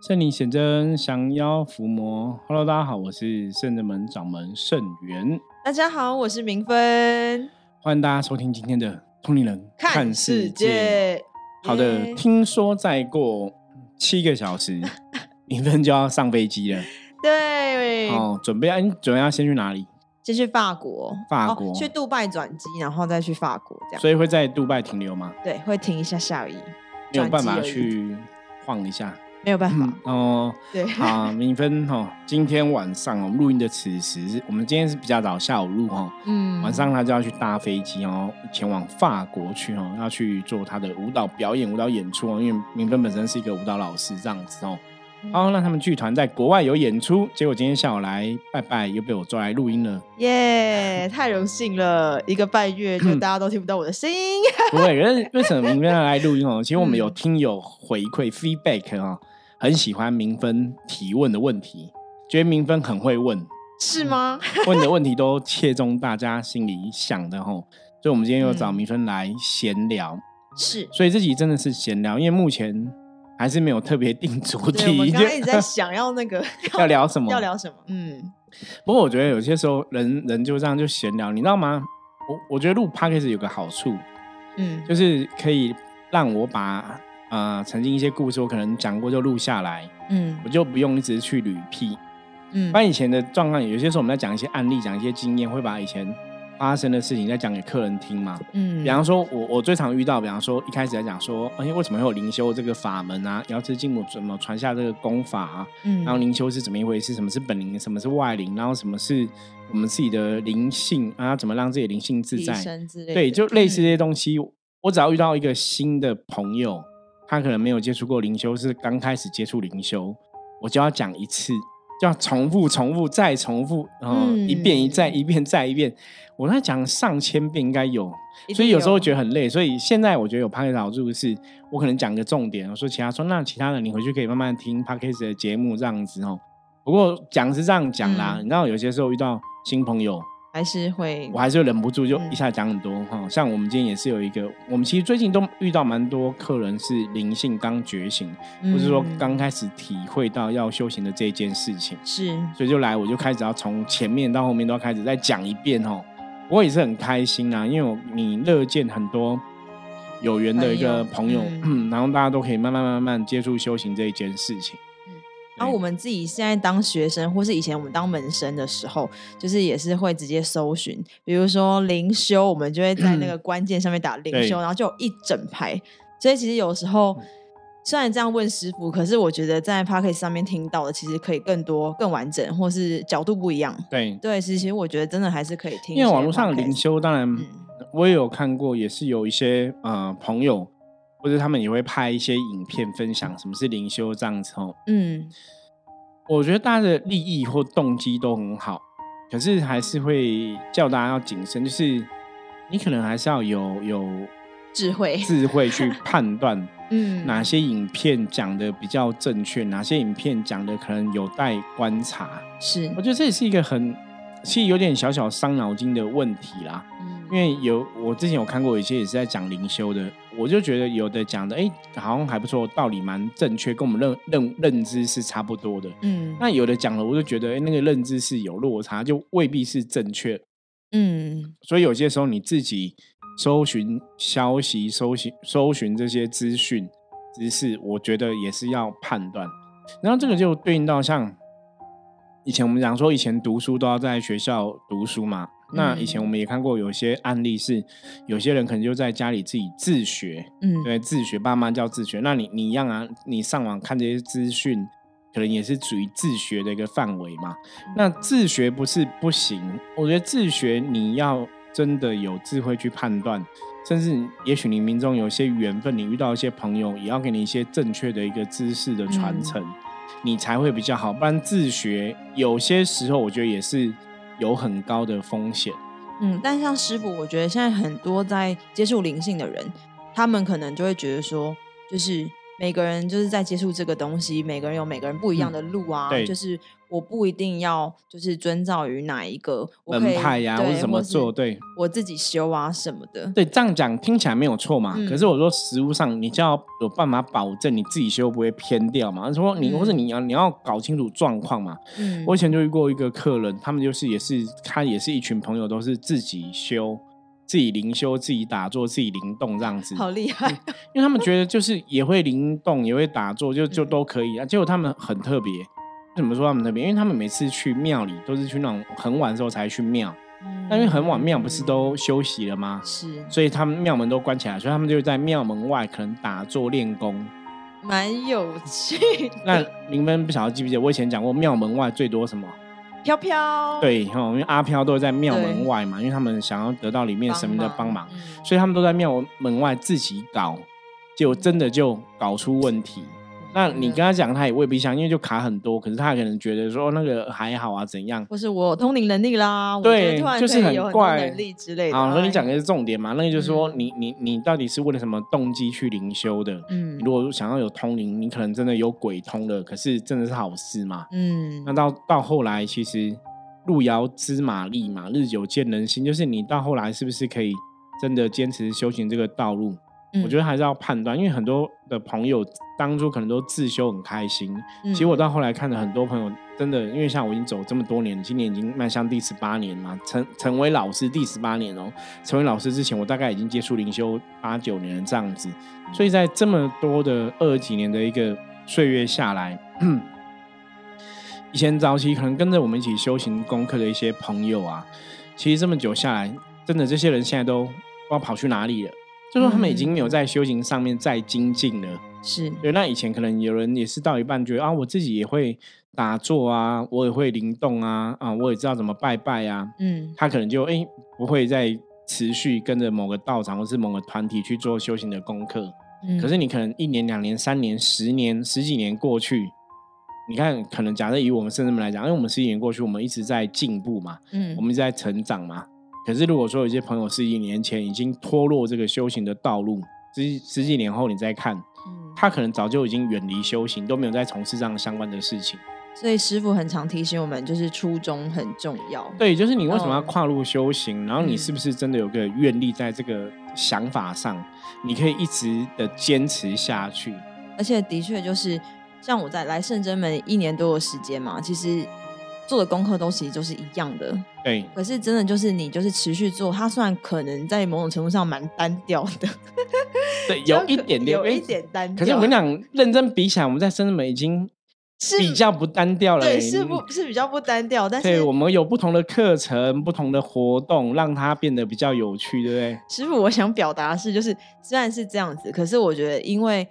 圣灵显真，降妖伏魔。Hello，大家好，我是圣人门掌门圣元。大家好，我是明芬。欢迎大家收听今天的《通灵人看世界》。好的，耶听说再过七个小时，明芬就要上飞机了。对，哦，准备，要，你准备要先去哪里？先去法国，法国哦去杜拜转机，然后再去法国，这样所以会在杜拜停留吗？对，会停一下下而已，没有办法去晃一下。没有办法，哦，对，好，明芬哈，今天晚上我们录音的此时，我们今天是比较早下午录哈。嗯晚上他就要去搭飞机哦，前往法国去哦，要去做他的舞蹈表演、舞蹈演出哦。因为明芬本身是一个舞蹈老师，这样子哦。好，那他们剧团在国外有演出，结果今天下午来拜拜，又被我抓来录音了。耶，太荣幸了，一个半月就大家都听不到我的声音，不会，可是为什么明芬要来录音哦？其实我们嗯有听友回馈 feedback 哦，很喜欢明芬提问的问题，觉得明芬很会问，是吗？问的问题都切中大家心里想的吼。所以，我们今天又找嗯明芬来闲聊。是，所以这集真的是闲聊，因为目前还是没有特别定主题，我刚刚 一直在想要那个 要聊什么。要聊什么，嗯，不过我觉得有些时候人人就这样就闲聊，你知道吗？我我觉得录 podcast 有个好处，嗯，就是可以让我把呃曾经一些故事我可能讲过就录下来，嗯我就不用一直去捋屁。嗯不然以前的状况，有些时候我们在讲一些案例，讲一些经验，会把以前发生的事情再讲给客人听嘛。嗯，比方说，我我最常遇到，比方说一开始在讲说，哎，为什么会有灵修这个法门啊？瑶池金母怎么传下这个功法啊？嗯，然后灵修是怎么一回事？什么是本灵？什么是外灵？然后什么是我们自己的灵性啊？怎么让自己灵性自在？对，就类似这嗯些东西。我只要遇到一个新的朋友，他可能没有接触过灵修，是刚开始接触灵修，我就要讲一次，就要重复、重复再重复，然后一遍一再、嗯一遍再一遍。我在讲上千遍应该有，所以有时候觉得很累。所以现在我觉得有 p o d c a s 好处是，我可能讲个重点，我说其他说那其他的你回去可以慢慢听 p o d c a s 的节目这样子哦。不过讲是这样讲啦，嗯你知道有些时候遇到新朋友，还是会我还是会忍不住就嗯一下讲很多哈、像我们今天也是有一个，我们其实最近都遇到蛮多客人是灵性刚觉醒，或是说嗯刚开始体会到要修行的这一件事情，是所以就来我就开始要从前面到后面都要开始再讲一遍哦。我也是很开心啊，因为我你乐见很多有缘的一个朋友，朋友嗯，然后大家都可以慢慢慢慢接触修行这一件事情。然后我们自己现在当学生，或是以前我们当门生的时候，就是也是会直接搜寻，比如说灵修，我们就会在那个关键上面打灵修，然后就有一整排。所以其实有时候虽然这样问师傅，可是我觉得在 p o c k e t 上面听到的，其实可以更多、更完整，或是角度不一样。对，对，其实我觉得真的还是可以听。因为网络上的灵修，当然嗯我也有看过，也是有一些呃朋友或者他们也会拍一些影片分享什么是灵修这样子哦。嗯我觉得大家的利益或动机都很好，可是还是会叫大家要谨慎，就是你可能还是要有有智慧，智慧去 判断嗯哪些影片讲的比较正确，哪些影片讲的可能有待观察。是我觉得这也是一个很其实有点小小伤脑筋的问题啦。嗯因为有我之前有看过一些也是在讲灵修的，我就觉得有的讲的哎、好像还不错，道理蛮正确，跟我们认认认知是差不多的。嗯那有的讲了，我就觉得哎、那个认知是有落差，就未必是正确。嗯所以有些时候你自己搜寻消息、搜寻搜寻这些资讯知识，我觉得也是要判断。然后这个就对应到像以前我们讲说，以前读书都要在学校读书嘛。那以前我们也看过有些案例是，有些人可能就在家里自己自学，嗯对，自学，爸妈叫自学。那你你一样啊，你上网看这些资讯，可能也是属于自学的一个范围嘛。那自学不是不行，我觉得自学你要真的有智慧去判断，甚至也许你命中有些缘分，你遇到一些朋友，也要给你一些正确的一个知识的传承，你才会比较好。不然自学有些时候，我觉得也是有很高的风险。嗯，但像师傅，我觉得现在很多在接触灵性的人，他们可能就会觉得说，就是每个人就是在接触这个东西，每个人有每个人不一样的路啊。对就是我不一定要就是遵照于哪一个门派呀、或对者怎么做，对我自己修啊什么的。对，这样讲听起来没有错嘛。嗯可是我说实物上，你就要有办法保证你自己修不会偏掉嘛。说你、嗯或者你要你要搞清楚状况嘛。嗯，我以前就遇过一个客人，他们就是也是他也是一群朋友，都是自己修、自己灵修、自己打坐、自己灵动这样子。好厉害。因为他们觉得就是也会灵动，也会打坐，就就嗯都可以啊。结果他们很特别，怎么说他们特别？因为他们每次去庙里都是去那种很晚的时候才去庙，那因为很晚庙不是都休息了吗？是所以他们庙门都关起来，所以他们就在庙门外可能打坐练功。蛮有趣的。那林芬不晓得记不记得，我以前讲过庙门外最多什么？飘飘，对，因为阿飘都会在庙门外嘛，因为他们想要得到里面神明的帮忙，嗯。所以他们都在庙门外自己搞，结果真的就搞出问题。那你跟他讲，他也未必相信，因为就卡很多。可是他可能觉得说那个还好啊，怎样？不是我通灵能力啦，对就是很怪能力之类的。啊，那你哎讲的是重点嘛。那个就是说嗯你，你你到底是为了什么动机去灵修的？嗯如果想要有通灵，你可能真的有鬼通了，可是真的是好事嘛？嗯那到到后来，其实路遥知马力嘛，日久见人心，就是你到后来是不是可以真的坚持修行这个道路？我觉得得还是要判断，因为很多的朋友当初可能都自修很开心，嗯其实我到后来看了很多朋友，真的，因为像我已经走这么多年，今年已经迈向第十八年嘛，成成为老师第十八年哦。成为老师之前，我大概已经接触灵修八九年了这样子，所以在这么多的二十几年的一个岁月下来，以前早期可能跟着我们一起修行功课的一些朋友啊，其实这么久下来，真的这些人现在都不知道跑去哪里了。就说他们已经没有在修行上面再精进了，是对，那以前可能有人也是到一半觉得啊，我自己也会打坐啊，我也会灵动啊，啊，我也知道怎么拜拜啊，嗯他可能就哎、不会再持续跟着某个道场或是某个团体去做修行的功课。嗯，可是你可能一年、两年、三年、十年、十几年过去，你看，可能假设以我们圣人们来讲，因为我们十几年过去，我们一直在进步嘛，嗯我们一直在成长嘛。可是如果说有些朋友十几年前已经脱落这个修行的道路，十十几年后你再看，嗯他可能早就已经远离修行，都没有在从事这样相关的事情。所以师傅很常提醒我们，就是初衷很重要。对，就是你为什么要嗯跨入修行，然后你嗯是不是真的有个愿力在这个想法上，你可以一直的坚持下去。而且的确就是像我在来圣真门一年多的时间嘛，其实做的功课都其实就是一样的。对，可是真的就是你就是持续做，它虽然可能在某种程度上蛮单调的，对，有一点点，有一点单调。可是我跟你讲，认真比起来，我们在深圳美已经是比较不单调了、对，欸。是不是比较不单调，但对，是我们有不同的课程、不同的活动，让它变得比较有趣，对不对？师傅，我想表达的是，就是虽然是这样子，可是我觉得，因为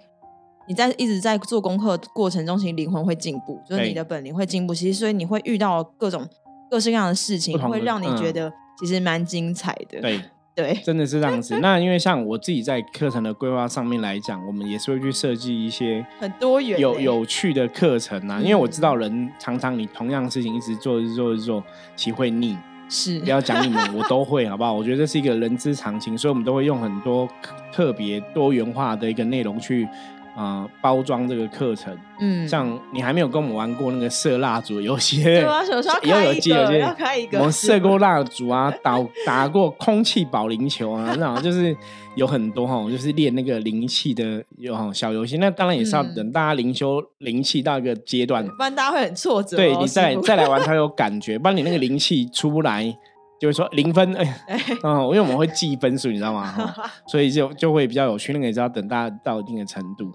你在一直在做功课过程中，其实灵魂会进步，就是你的本领会进步。其实，所以你会遇到各种各式各样的事情，会让你觉嗯得其实蛮精彩的。对，对，真的是这样子。那因为像我自己在课程的规划上面来讲，我们也是会去设计一些很多元欸，有有趣的课程啊。因为我知道嗯人常常你同样的事情一直做、一直做、一直做，其实会腻。是不要讲你们，我都会，好不好？我觉得这是一个人之常情，所以我们都会用很多特别多元化的一个内容去啊、呃包装这个课程。嗯，像你还没有跟我们玩过那个射蜡烛的游戏，对啊，手上以后有开一个，要开一个，我们是射过蜡烛啊，打 打过空气保龄球啊，那种就是有很多哈，就是练那个灵气的有哈小游戏。那当然也是要嗯等大家灵修灵气到一个阶段，不然大家会很挫折哦。对你再再来玩才有感觉，不然你那个灵气出不来，就会说零分，哎，嗯，因为我们会记分数，你知道吗？哈 所以就就会比较有趣，那个也是要等大家到一定的程度。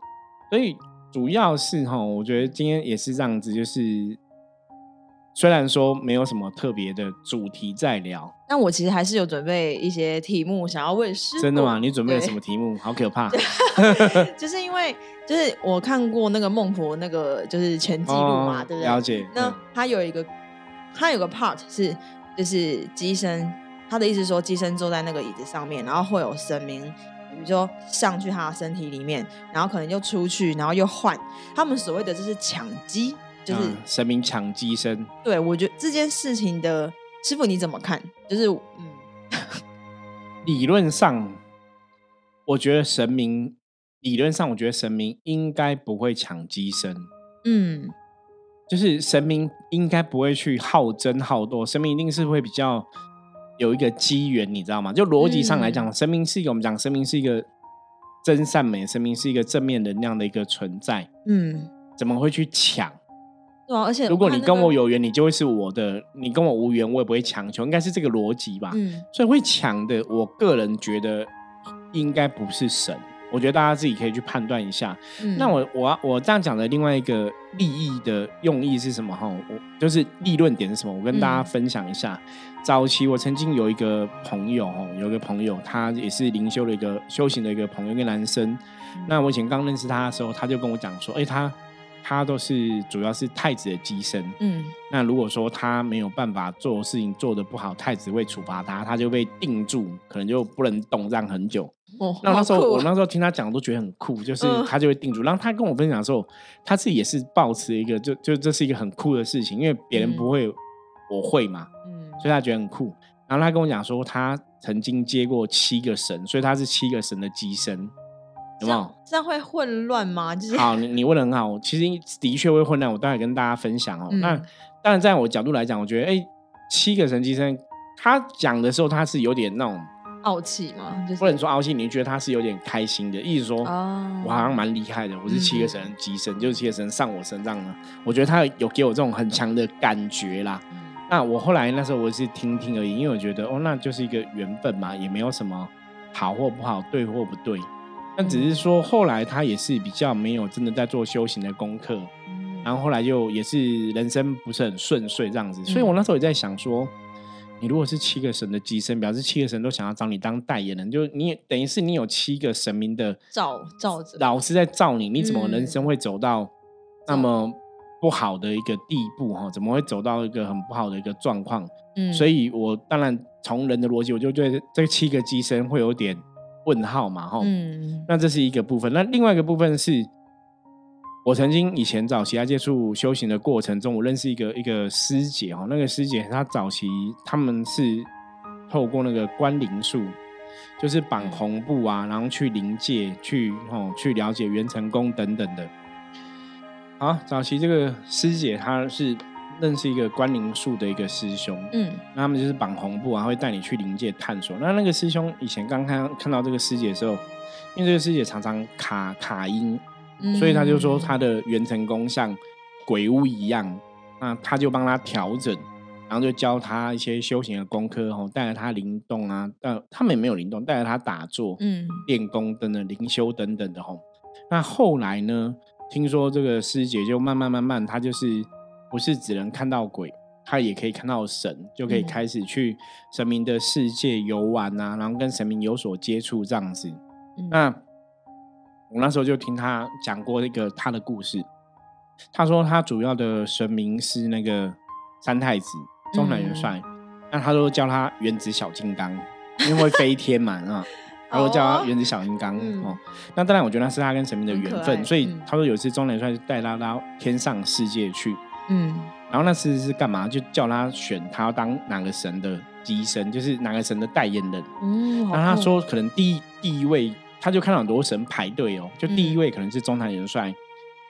所以主要是哈，我觉得今天也是这样子，就是虽然说没有什么特别的主题在聊，但我其实还是有准备一些题目想要问师傅。真的吗？你准备了什么题目？好可怕！就是因为就是我看过那个孟婆那个就是全记录嘛，哦对不对？了解。那嗯他有一个他有个 part 是就是机身，他的意思是说机身坐在那个椅子上面，然后会有神明。比如说上去他的身体里面，然后可能又出去，然后又换。他们所谓的就是抢机，就是、嗯神明抢机身，对我觉得这件事情的师傅你怎么看？就是嗯 理论上，我觉得神明理论上，我觉得神明应该不会抢机身，嗯就是神明应该不会去好争好斗，神明一定是会比较有一个机缘，你知道吗？就逻辑上来讲，神明是一个我们讲神明是一个真善美，神明是一个正面能量的一个存在，嗯，怎么会去抢？对啊，而且如果你跟我有缘，你就会是我的；你跟我无缘，我也不会强求，应该是这个逻辑吧？嗯所以会抢的，我个人觉得应该不是神。我觉得大家自己可以去判断一下。嗯，那我我我这样讲的另外一个利益的用意是什么？哈，我就是立论点是什么？我跟大家嗯分享一下。早期我曾经有一个朋友，哦，有一个朋友，他也是灵修的一个修行的一个朋友，一个男生。嗯那我以前刚认识他的时候，他就跟我讲说，哎、他他都是主要是太子的机身。嗯那如果说他没有办法做事情做得不好，太子会处罚他，他就被定住，可能就不能动让很久。哦，那那时候我那时候听他讲都觉得很酷，就是嗯他就会定住。然后他跟我分享的时候，他自己也是抱持一个就就这是一个很酷的事情，因为别人嗯不会，我会嘛，嗯所以他觉得很酷。然后他跟我讲说，他曾经接过七个神，所以他是七个神的机身，有没有这样？会混乱吗？就是 好，你你问的很好，其实的确会混乱，我待会跟大家分享哦。嗯那当然，在我角度来讲，我觉得哎、七个神机身，他讲的时候他是有点那种，傲气嘛，就是不能说傲气，你觉得他是有点开心的，意思说。哦，我好像蛮厉害的，我是七个神嗯的机身，就是七个神上我身上了。我觉得他有给我这种很强的感觉啦。嗯那我后来那时候我是听听而已，因为我觉得哦，那就是一个缘分嘛，也没有什么好或不好，对或不对。但只是说后来他也是比较没有真的在做修行的功课，嗯然后后来就也是人生不是很顺遂这样子。所以我那时候也在想说，你如果是七个神的机身，表示七个神都想要找你当代言人，就你也等于是你有七个神明的照照着老师在照你，你怎么嗯人生会走到那么不好的一个地步哈？怎么会走到一个很不好的一个状况？嗯，所以我当然从人的逻辑，我就对这七个机身会有点问号嘛哈。嗯那这是一个部分，那另外一个部分是。我曾经以前早期在接触修行的过程中，我认识一个一个师姐哈，那个师姐她早期他们是透过那个观灵术，就是绑嗯红布啊，然后去灵界去哦去了解元成功等等的。好，早期这个师姐她是认识一个观灵术的一个师兄，嗯那他们就是绑红布啊，会带你去灵界探索。那那个师兄以前刚看看到这个师姐的时候，因为这个师姐常常卡卡音，嗯，所以他就说他的元成功像鬼屋一样，那他就帮他调整，然后就教他一些修行的功课，吼，带着他灵动啊，呃，他们也没有灵动，带着他打坐、嗯练功等等、灵修等等的吼。那后来呢，听说这个师姐就慢慢慢慢，她就是不是只能看到鬼，她也可以看到神，就可以嗯开始去神明的世界游玩啊，然后跟神明有所接触这样子。嗯那我那时候就听他讲过一个他的故事。他说他主要的神明是那个三太子中南元帅，那他都叫他原子小金刚，因为会飞天嘛 啊，他都叫他原子小金刚、嗯哦。那当然，我觉得那是他跟神明的缘分，所以嗯他说有一次中南元帅带他到天上世界去，嗯然后那次是干嘛？就叫他选他要当哪个神的机身，就是哪个神的代言人。嗯，好酷然后他说，可能第一第一位，他就看到很多神排队哦，就第一嗯位可能是中坛元帅，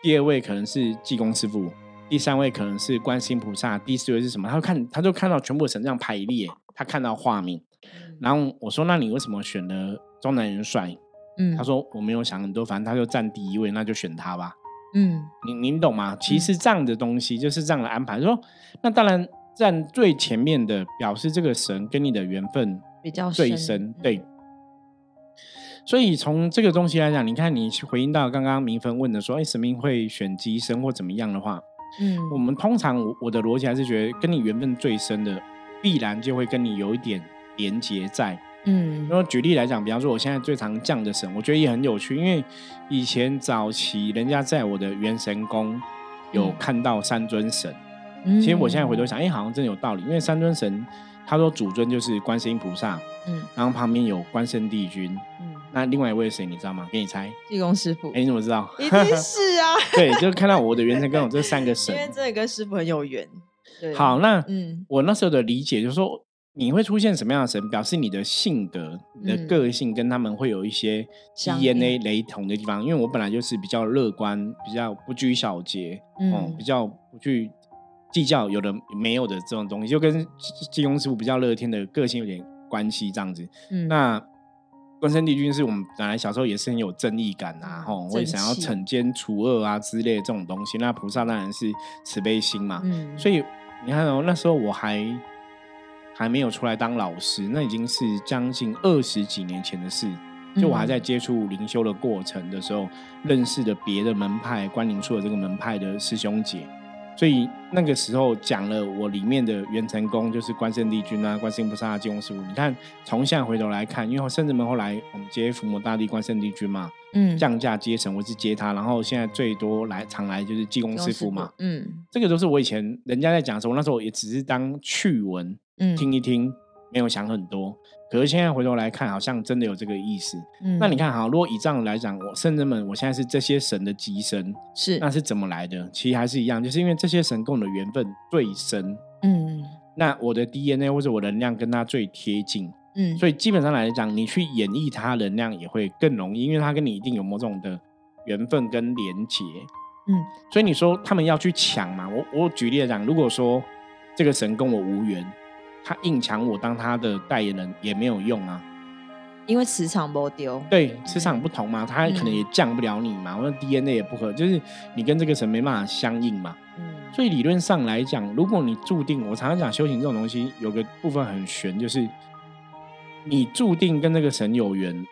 第二位可能是济公师傅，第三位可能是观世音菩萨，第四位是什么？他就看，他就看到全部神这样排列，他看到画面。嗯然后我说，那你为什么选了中南元帅？嗯，他说我没有想很多，反正他就占第一位，那就选他吧。嗯你您懂吗？其实这样的东西就是这样的安排。说那当然站最前面的，表示这个神跟你的缘分比较最深深，对。所以从这个东西来讲，你看你回应到刚刚明芬问的说，哎，神明会选机身或怎么样的话，嗯。我们通常我我的逻辑还是觉得，跟你缘分最深的，必然就会跟你有一点连结在。嗯。然后举例来讲，比方说我现在最常降的神，我觉得也很有趣，因为以前早期人家在我的元神宫有嗯。看到三尊神，嗯，其实我现在回头想，哎、好像真的有道理，因为三尊神，他说主尊就是观世音菩萨，嗯。然后旁边有关圣帝君，嗯，那另外一位是谁你知道吗？给你猜，济公师傅哎、你怎么知道？一定是啊，对，就看到我的元神宫有这三个 神因。为真的跟师傅很有缘。对，好，那嗯我那时候的理解就是说，你会出现什么样的神，表示你的性格、你的嗯个性跟他们会有一些 DNA 雷同的地方。因为我本来就是比较乐观，比较不拘小节，哦、嗯比较不去计较有的没有的这种东西，就跟济济公师傅比较乐天的个性有点关系，这样子。嗯，那关圣帝君是我们本来小时候也是很有正义感啊，嗯吼、会想要惩奸除恶啊之类的这种东西。那菩萨当然是慈悲心嘛，嗯，所以你看哦，那时候我还还没有出来当老师，那已经是将近二十几年前的事。就我还在嗯接触灵修的过程的时候，认识的别的门派关灵术的这个门派的师兄姐，所以那个时候讲了我里面的元成功，就是关圣帝君啊、观世音菩萨、啊、济公师傅。你看，从现在回头来看，因为圣至门后来我们接伏魔大帝关圣帝君嘛，嗯降价接神，我是接他，然后现在最多来常来就是济公师傅嘛，嗯这个都是我以前人家在讲的时候，那时候也只是当趣闻嗯，听一听，没有想很多。可是现在回头来看，好像真的有这个意思。嗯，那你看，好，如果以这样来讲，我圣人们，我现在是这些神的机身，是那是怎么来的？其实还是一样，就是因为这些神跟我的缘分最深，嗯那我的 DNA 或者我能量跟他最贴近，嗯，所以基本上来讲，你去演绎他能量也会更容易，因为他跟你一定有某种的缘分跟连结。嗯所以你说他们要去抢嘛？我我举例来讲，如果说这个神跟我无缘，他硬抢我当他的代言人也没有用啊。因为磁场不丢，对，磁场不同嘛，他可能也降不了你嘛，或者 DNA 也不合，就是你跟这个神没办法相应嘛。嗯所以理论上来讲，如果你注定，我常常讲修行这种东西，有个部分很玄，就是你注定跟这个神有缘，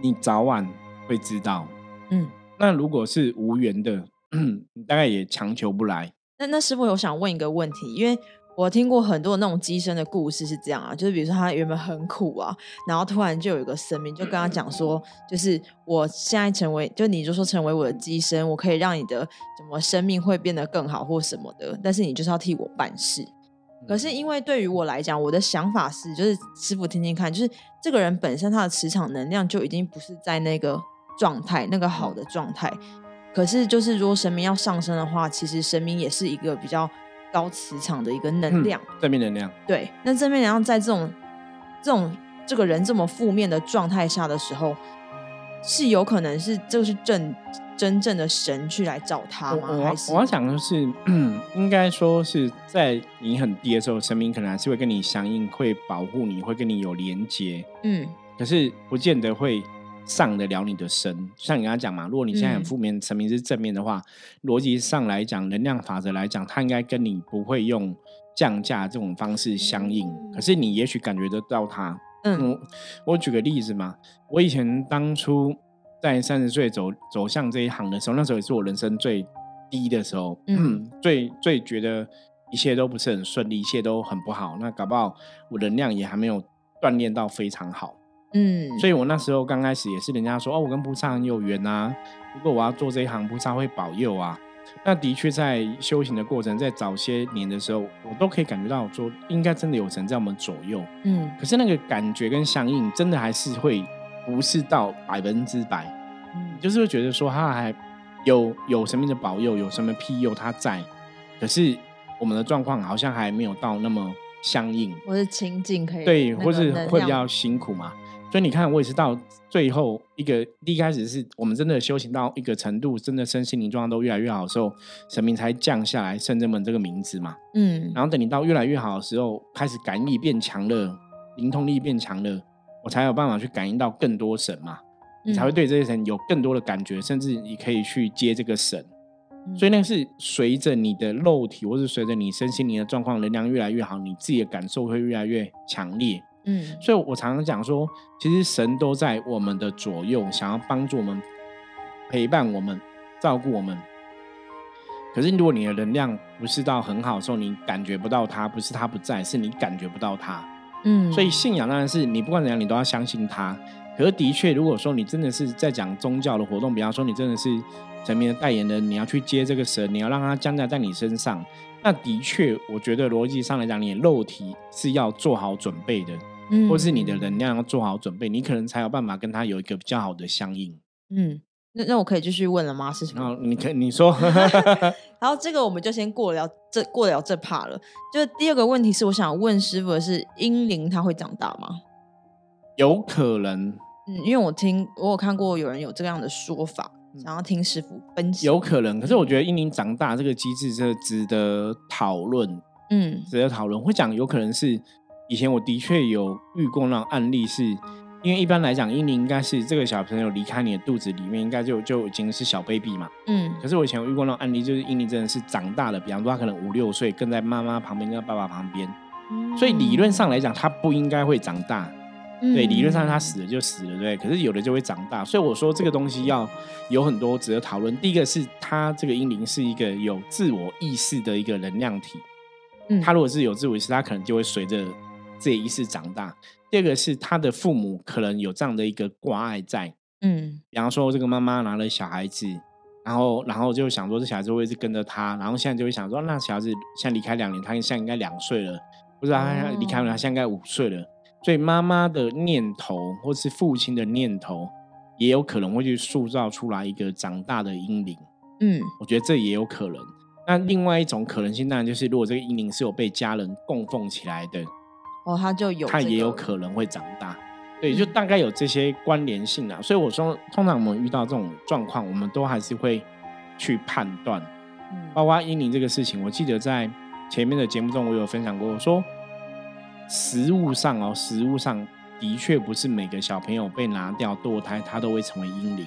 你早晚会知道。嗯。那如果是无缘的，你大概也强求不来。那那师傅，我想问一个问题，因为我听过很多那种机身的故事是这样啊，就是比如说他原本很苦啊，然后突然就有一个神明就跟他讲说，就是我现在成为，就你就说成为我的机身，我可以让你的什么生命会变得更好或什么的，但是你就是要替我办事。可是因为对于我来讲，我的想法是，就是师傅听听看，就是这个人本身他的磁场能量就已经不是在那个状态，那个好的状态。可是就是如果神明要上升的话，其实神明也是一个比较高磁场的一个能量。正面能量，对，那正面能量在这种这种这个人这么负面的状态下的时候，是有可能是就是正真正的神去来找他吗？我要讲的是，嗯，应该说是在你很低的时候，神明可能还是会跟你相应，会保护你，会跟你有连接，嗯可是不见得会上得了你的身。像你刚才讲嘛，如果你现在很嗯负面，成名是正面的话，逻辑上来讲，能量法则来讲，它应该跟你不会用降价这种方式相应，可是你也许感觉得到它。嗯我我举个例子嘛，我以前当初在三十岁走走向这一行的时候，那时候也是我人生最低的时候，嗯嗯，最最觉得一切都不是很顺利，一切都很不好。那搞不好我能量也还没有锻炼到非常好，嗯，所以我那时候刚开始也是人家说哦，我跟菩萨很有缘啊，如果我要做这一行，菩萨会保佑啊。那的确在修行的过程，在早些年的时候，我都可以感觉到说，应该真的有神在我们左右。嗯可是那个感觉跟相应，真的还是会不是到百分之百，嗯就是会觉得说他还有有神明的保佑，有什么庇佑他在，可是我们的状况好像还没有到那么相应，或是亲近可以对，或是会比较辛苦嘛。所以你看，我也是到最后一个第一开始是我们真的修行到一个程度，真的身心灵状况都越来越好的时候，神明才降下来圣真门这个名字嘛。嗯然后等你到越来越好的时候，开始感应力变强了，灵通力变强了，我才有办法去感应到更多神嘛，你才会嗯对这些神有更多的感觉，甚至你可以去接这个神。嗯所以那是随着你的肉体，或是随着你身心灵的状况能量越来越好，你自己的感受会越来越强烈。嗯所以我常常讲说，其实神都在我们的左右，想要帮助我们、陪伴我们、照顾我们。可是如果你的能量不是到很好的时候，你感觉不到他，不是他不在，是你感觉不到他。嗯，所以信仰当然是你不管怎样，你都要相信他。可是的确，如果说你真的是在讲宗教的活动，比方说你真的是神明的代言人，你要去接这个神，你要让他降在在你身上，那的确，我觉得逻辑上来讲，你的肉体是要做好准备的。嗯或是你的能量要做好准备，你可能才有办法跟他有一个比较好的相应。嗯，那那我可以继续问了吗？是什么？然后你可你说，然后这个我们就先过了这过了这 part 了。就是第二个问题是，我想问师傅的是，英灵它会长大吗？有可能，嗯，因为我听我有看过有人有这样的说法，想要听师傅分析。有可能，可是我觉得英灵长大这个机制是值得讨论，嗯值得讨论。会讲有可能是以前我的确有遇过那种案例是。因为一般来讲，婴灵应该是这个小朋友离开你的肚子里面，应该就就已经是小 baby 嘛。嗯可是我以前有遇过那种案例，就是婴灵真的是长大了，比方说他可能五六岁，跟在妈妈旁边，跟爸爸旁边，所以理论上来讲，他不应该会长大。对，理论上他死了就死了，对。可是有的就会长大，所以我说这个东西要有很多值得讨论。第一个是他这个婴灵是一个有自我意识的一个能量体，嗯他如果是有自我意识，他可能就会随着这一世长大。第二个是他的父母可能有这样的一个挂碍在，嗯比方说这个妈妈拿了小孩子，然后然后就想说这小孩子会一直跟着他，然后现在就会想说那小孩子现在离开两年，他现在应该两岁了，不知道他离开了，他现在应该五岁了，所以妈妈的念头或是父亲的念头，也有可能会去塑造出来一个长大的婴灵。嗯我觉得这也有可能。那另外一种可能性，当然就是如果这个婴灵是有被家人供奉起来的，哦，他就有、他也有可能会长大。对，就大概有这些关联性啊。所以我说，通常我们遇到这种状况，我们都还是会去判断。嗯包括婴灵这个事情，我记得在前面的节目中，我有分享过，我说食物上哦，食物上的确不是每个小朋友被拿掉堕胎，他都会成为婴灵，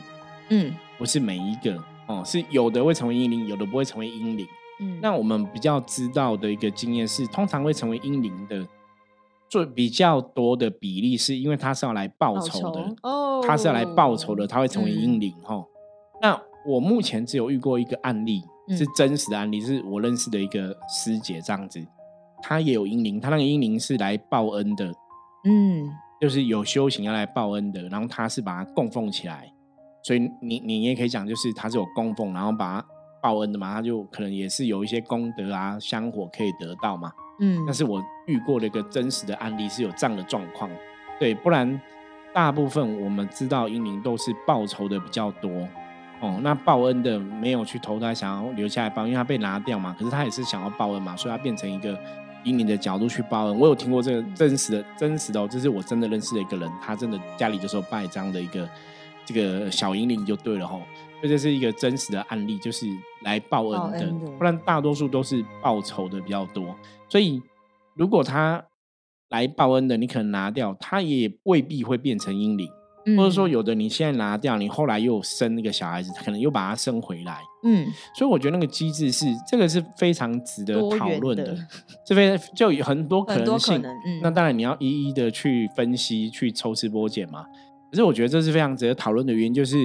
嗯不是每一个哦，是有的会成为婴灵，有的不会成为婴灵。嗯，那我们比较知道的一个经验是，通常会成为婴灵的，最比较多的比例，是因为他是要来报仇的，哦，他是要来报仇的，他会成为婴嗯灵哈、那我目前只有遇过一个案例，嗯。是真实的案例，是我认识的一个师姐这样子，她也有英灵，她那个英灵是来报恩的，嗯。就是有修行要来报恩的，然后她是把它供奉起来，所以你你也可以讲，就是她是有供奉，然后把它报恩的嘛，她就可能也是有一些功德啊、香火可以得到嘛。嗯，但是我遇过的一个真实的案例是有这样的状况，对，不然大部分我们知道英灵都是报仇的比较多哦，那报恩的没有去投胎，想要留下来报，因为他被拿掉嘛，可是他也是想要报恩嘛，所以他变成一个英灵的角度去报恩。我有听过这个真实的、真实的、哦，这是我真的认识的一个人，他真的家里就是有拜这样的一个这个小英灵就对了吼、所以这是一个真实的案例，就是来报恩的，报恩的不然大多数都是报仇的比较多。所以如果他来报恩的，你可能拿掉，他也未必会变成婴灵，或者说有的你现在拿掉，你后来又生那个小孩子，可能又把他生回来。嗯所以我觉得那个机制是这个是非常值得讨论的的，这边就有很多 可能性。能，嗯，那当然你要一一的去分析、去抽丝剥茧嘛。可是我觉得这是非常值得讨论的原因，就是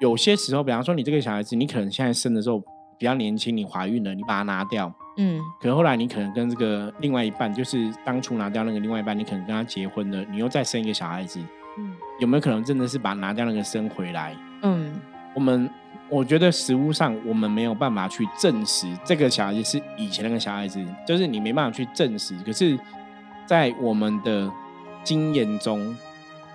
有些时候，比方说你这个小孩子，你可能现在生的时候比较年轻，你怀孕了，你把它拿掉，嗯可能后来你可能跟这个另外一半，就是当初拿掉那个另外一半，你可能跟他结婚了，你又再生一个小孩子，嗯有没有可能真的是把拿掉那个生回来？嗯我们我觉得实物上我们没有办法去证实这个小孩子是以前那个小孩子，就是你没办法去证实。可是，在我们的经验中，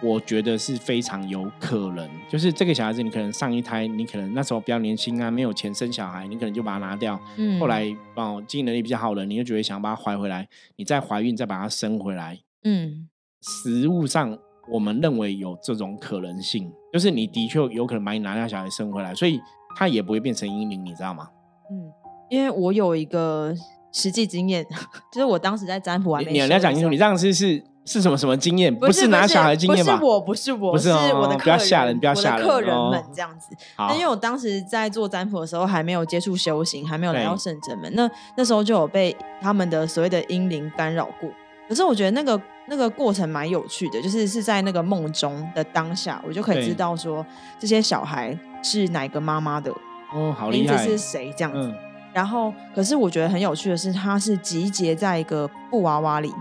我觉得是非常有可能，就是这个小孩子，你可能上一胎，你可能那时候比较年轻啊，没有钱生小孩，你可能就把它拿掉。嗯，后来哦，经济能力比较好了，你就觉得想把它怀回来，你再怀孕再把它生回来。嗯实物上，我们认为有这种可能性，就是你的确有可能把你拿掉小孩生回来，所以他也不会变成阴灵，你知道吗？嗯，因为我有一个实际经验，就是我当时在占卜完你你要讲清楚，你这样是是是什么什么经验？不是拿小孩经验吧不？是我，不是我，不是哦我的客不要吓人不要吓人客人哦们这样子。好那因为我当时在做占卜的时候，还没有接触修行，还没有来到圣者门，那那时候就有被他们的所谓的阴灵干扰过。可是我觉得那个那个过程蛮有趣的，就是是在那个梦中的当下，我就可以知道说这些小孩是哪个妈妈的哦，好厉害！名字是谁这样子。嗯，然后，可是我觉得很有趣的是，它是集结在一个布娃娃里。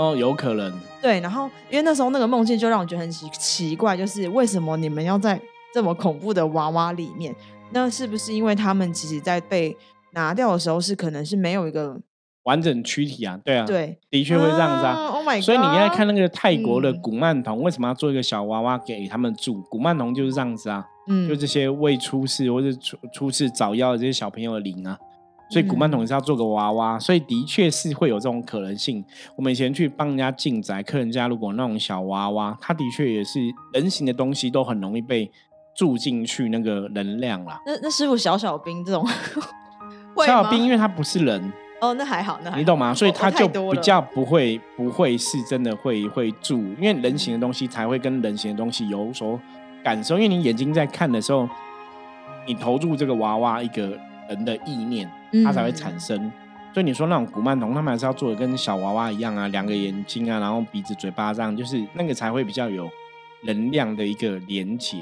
哦，有可能，对，然后因为那时候那个梦境就让我觉得很奇奇怪，就是为什么你们要在这么恐怖的娃娃里面？那是不是因为他们其实在被拿掉的时候是可能是没有一个完整躯体啊，对啊，，对，的确会这样子啊。o h my god！所以你应该看那个泰国的嗯古曼童，为什么要做一个小娃娃给他们住？古曼童就是这样子啊，嗯，就这些未出世或者出出世早夭的这些小朋友的灵啊，所以古曼童也是要做个娃娃，所以的确是会有这种可能性。我们以前去帮人家进宅，客人家如果那种小娃娃，它的确也是人形的东西，都很容易被住进去那个能量啦。那那师傅小小兵这种，小小兵因为他不是人哦，那还好，那你懂吗？所以他就比较不会不会是真的会会住，因为人形的东西才会跟人形的东西有所感受，因为你眼睛在看的时候，你投入这个娃娃一个。人的意念，它才会产生。所以你说那种古曼童，他们还是要做的跟小娃娃一样啊，两个眼睛啊，然后鼻子、嘴巴这样，就是那个才会比较有能量的一个连接。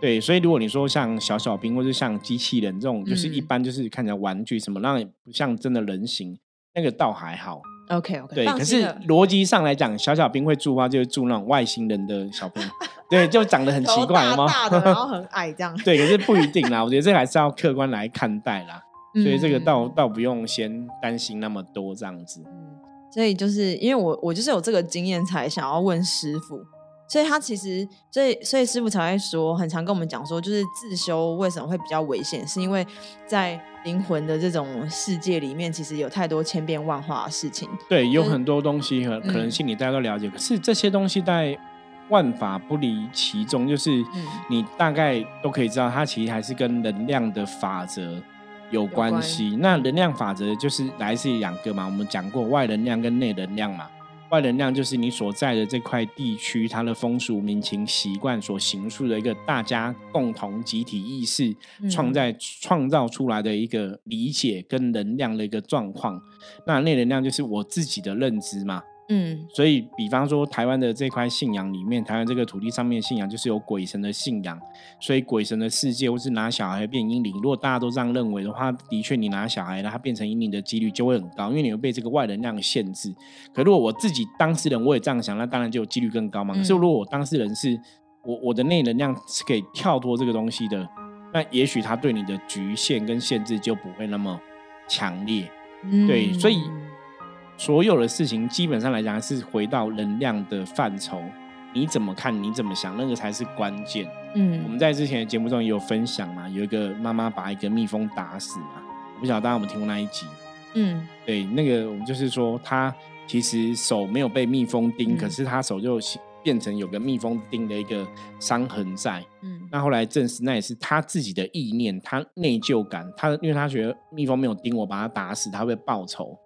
对，所以如果你说像小小兵或者像机器人这种，就是一般就是看起来玩具什么，那不像真的人形，那个倒还好。OK OK。对，可是逻辑上来讲，小小兵会住的话，就是住那种外星人的小兵。对，就长得很奇怪吗？大的，然后很矮这样。对，可是不一定啦。我觉得这还是要客观来看待啦。所以这个倒倒不用先担心那么多这样子。嗯，所以就是因为我我就是有这个经验才想要问师傅，所以他其实所以所以师傅才会说，很常跟我们讲说，就是自修为什么会比较危险，是因为在灵魂的这种世界里面，其实有太多千变万化的事情。对，有很多东西和可能性，你大家都了解。可是这些东西在。万法不离其中，就是你大概都可以知道，它其实还是跟能量的法则有关系。那能量法则就是来自于两个嘛，我们讲过外能量跟内能量嘛。外能量就是你所在的这块地区，它的风俗民情习惯所形塑的一个大家共同集体意识创在创造出来的一个理解跟能量的一个状况。那内能量就是我自己的认知嘛。嗯，所以比方说台湾的这块信仰里面，台湾这个土地上面信仰就是有鬼神的信仰，所以鬼神的世界或是拿小孩变阴灵，如果大家都这样认为的话，的确你拿小孩了，他变成阴灵的几率就会很高，因为你会被这个外能量限制。可如果我自己当事人我也这样想，那当然就有几率更高嘛。可是如果我当事人是我我的内能量是可以跳脱这个东西的，那也许他对你的局限跟限制就不会那么强烈。嗯对，所以。所有的事情基本上来讲是回到能量的范畴，你怎么看，你怎么想，那个才是关键。嗯，我们在之前的节目中也有分享嘛，有一个妈妈把一个蜜蜂打死嘛，我不晓得大家有没有听过那一集。嗯，对，那个我们就是说，他其实手没有被蜜蜂叮，可是他手就变成有个蜜蜂叮的一个伤痕在。嗯，那后来证实那也是他自己的意念，他内疚感，他因为他觉得蜜蜂没有叮我，把他打死，他会报仇。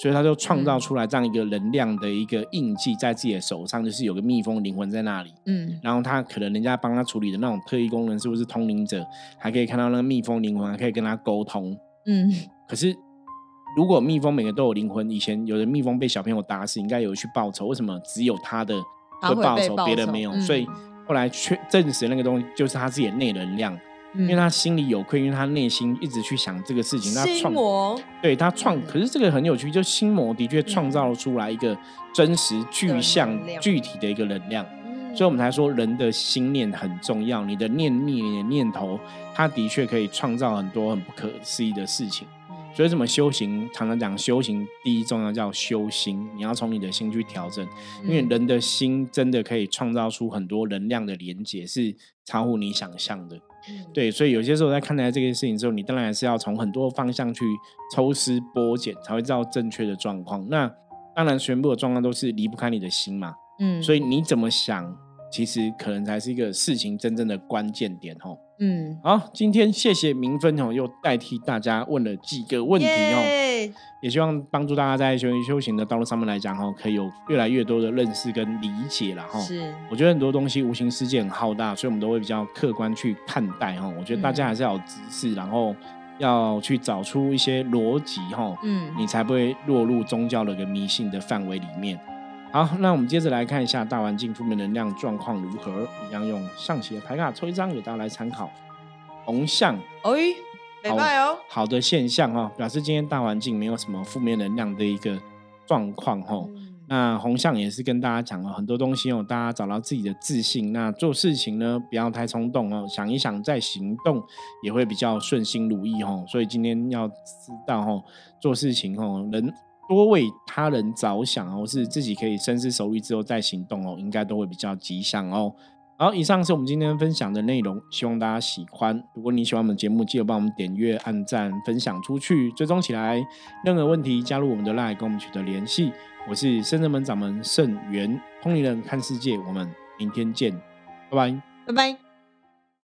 所以他就创造出来这样一个能量的一个印记在自己的手上，就是有个蜜蜂灵魂在那里。嗯，然后他可能人家帮他处理的那种特异功能，是不是通灵者还可以看到那个蜜蜂灵魂，还可以跟他沟通？嗯，可是如果蜜蜂每个都有灵魂，以前有的蜜蜂被小朋友打死，应该有去报仇，为什么只有他的会报仇，别的没有？所以后来确证实那个东西就是他自己的内能量。因为他心里有愧，因为他内心一直去想这个事情。他创魔，对他创，可是这个很有趣，就心魔的确创造出来一个真实具象具体的一个能量。所以我们才说人的心念很重要，你的念念念头，它的确可以创造很多很不可思议的事情。所以怎么修行？常常讲修行，第一重要叫修心，你要从你的心去调整，因为人的心真的可以创造出很多能量的连接，是超乎你想象的。对，所以有些时候在看待这件事情之后，你当然是要从很多方向去抽丝剥茧，才会知道正确的状况。那当然，全部的状况都是离不开你的心嘛。嗯，所以你怎么想，其实可能才是一个事情真正的关键点哦。嗯，好，今天谢谢明芬哦，又代替大家问了几个问题哦，也希望帮助大家在修修行的道路上面来讲哦，可以有越来越多的认识跟理解了哈。是，我觉得很多东西无形世界很浩大，所以我们都会比较客观去看待哈。我觉得大家还是要有知识，然后要去找出一些逻辑哈，嗯，你才不会落入宗教的一个迷信的范围里面。好，那我们接着来看一下大环境负面能量状况如何，一样用象棋的牌卡抽一张给大家来参考。红象，哎，好哦，好的现象哦，表示今天大环境没有什么负面能量的一个状况哈。那红象也是跟大家讲了很多东西哦，大家找到自己的自信，那做事情呢不要太冲动哦，想一想再行动也会比较顺心如意哦。所以今天要知道哦，做事情哦，人。多为他人着想哦，是自己可以深思熟虑之后再行动哦，应该都会比较吉祥哦。好，以上是我们今天分享的内容，希望大家喜欢。如果你喜欢我们节目，记得帮我们点阅、按赞、分享出去，追踪起来。任何问题加入我们的 LINE，跟我们取得联系。我是圣人门掌门圣元，通灵人看世界，我们明天见，拜拜，拜拜。